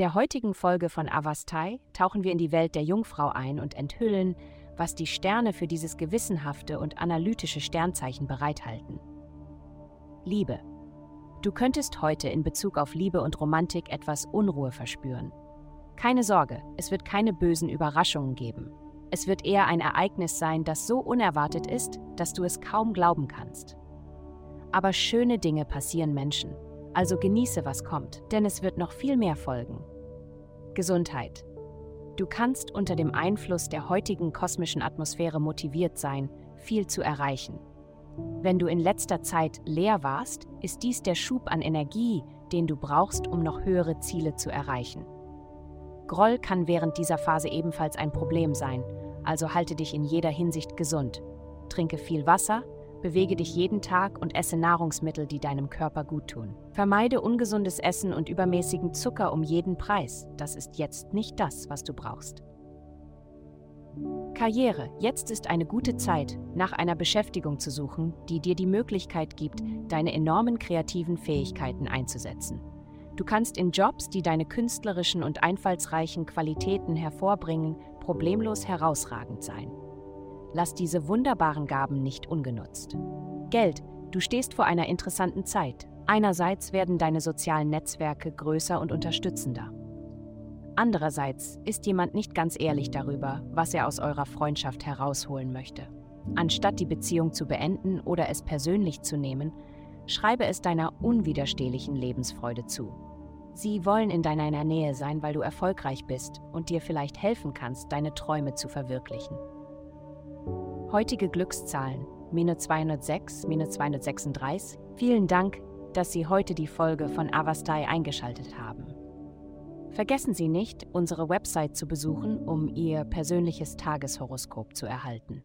der heutigen Folge von Avastai tauchen wir in die Welt der Jungfrau ein und enthüllen, was die Sterne für dieses gewissenhafte und analytische Sternzeichen bereithalten. Liebe. Du könntest heute in Bezug auf Liebe und Romantik etwas Unruhe verspüren. Keine Sorge, es wird keine bösen Überraschungen geben. Es wird eher ein Ereignis sein, das so unerwartet ist, dass du es kaum glauben kannst. Aber schöne Dinge passieren Menschen, also genieße, was kommt, denn es wird noch viel mehr folgen. Gesundheit. Du kannst unter dem Einfluss der heutigen kosmischen Atmosphäre motiviert sein, viel zu erreichen. Wenn du in letzter Zeit leer warst, ist dies der Schub an Energie, den du brauchst, um noch höhere Ziele zu erreichen. Groll kann während dieser Phase ebenfalls ein Problem sein, also halte dich in jeder Hinsicht gesund. Trinke viel Wasser, bewege dich jeden Tag und esse Nahrungsmittel, die deinem Körper gut tun. Vermeide ungesundes Essen und übermäßigen Zucker um jeden Preis. Das ist jetzt nicht das, was du brauchst. Karriere. Jetzt ist eine gute Zeit, nach einer Beschäftigung zu suchen, die dir die Möglichkeit gibt, deine enormen kreativen Fähigkeiten einzusetzen. Du kannst in Jobs, die deine künstlerischen und einfallsreichen Qualitäten hervorbringen, problemlos herausragend sein. Lass diese wunderbaren Gaben nicht ungenutzt. Geld. Du stehst vor einer interessanten Zeit. Einerseits werden deine sozialen Netzwerke größer und unterstützender. Andererseits ist jemand nicht ganz ehrlich darüber, was er aus eurer Freundschaft herausholen möchte. Anstatt die Beziehung zu beenden oder es persönlich zu nehmen, schreibe es deiner unwiderstehlichen Lebensfreude zu. Sie wollen in deiner Nähe sein, weil du erfolgreich bist und dir vielleicht helfen kannst, deine Träume zu verwirklichen. Heutige Glückszahlen minus 206, minus 236. Vielen Dank, dass Sie heute die Folge von Avastai eingeschaltet haben. Vergessen Sie nicht, unsere Website zu besuchen, um Ihr persönliches Tageshoroskop zu erhalten.